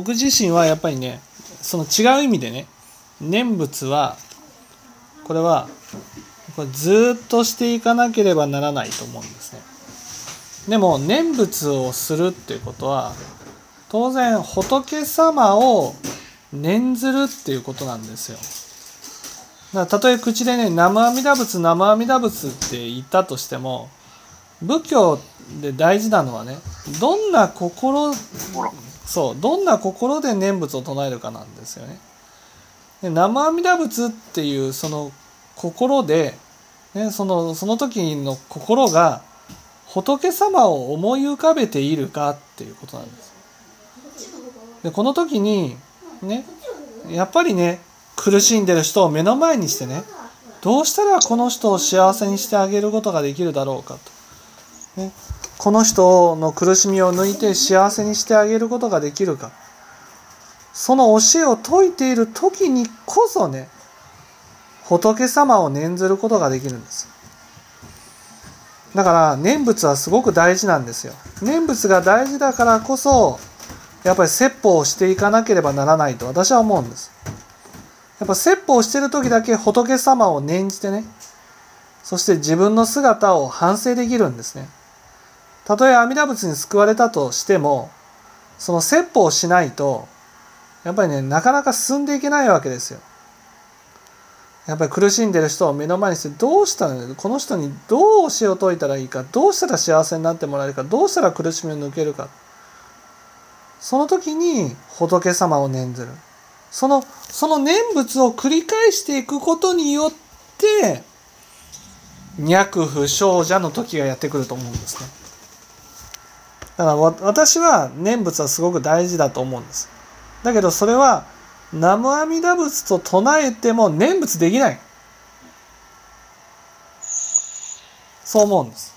僕自身はやっぱりねその違う意味でね念仏はこれはこれずっとしていかなければならないと思うんですね。でも念仏をするっていうことは当然仏様を念ずるっていうことなんですよ。だからたとえ口でね「南無阿弥陀仏南無阿弥陀仏」って言ったとしても仏教で大事なのはねどんな心そうどんな心で念仏を唱えるかなんですよね。で南無阿弥陀仏っていうその心で、ね、そのその時の心が仏様を思い浮かべているかっていうことなんです。でこの時にねやっぱりね苦しんでる人を目の前にしてねどうしたらこの人を幸せにしてあげることができるだろうかと、ね、この人の苦しみを抜いて幸せにしてあげることができるか。その教えを説いている時にこそね仏様を念ずることができるんです。だから念仏はすごく大事なんですよ。念仏が大事だからこそやっぱり説法をしていかなければならないと私は思うんです。やっぱ説法をしてる時だけ仏様を念じてねそして自分の姿を反省できるんですね。たとえ阿弥陀仏に救われたとしてもその説法をしないとやっぱりねなかなか進んでいけないわけですよ。やっぱり苦しんでる人を目の前にしてどうしたらこの人にどう教えを説いたらいいかどうしたら幸せになってもらえるかどうしたら苦しみを抜けるか。その時に仏様を念ずる。そのその念仏を繰り返していくことによって脈不祥者の時がやってくると思うんですね。だから私は念仏はすごく大事だと思うんです。だけどそれは南無阿弥陀仏と唱えても念仏できない。そう思うんです。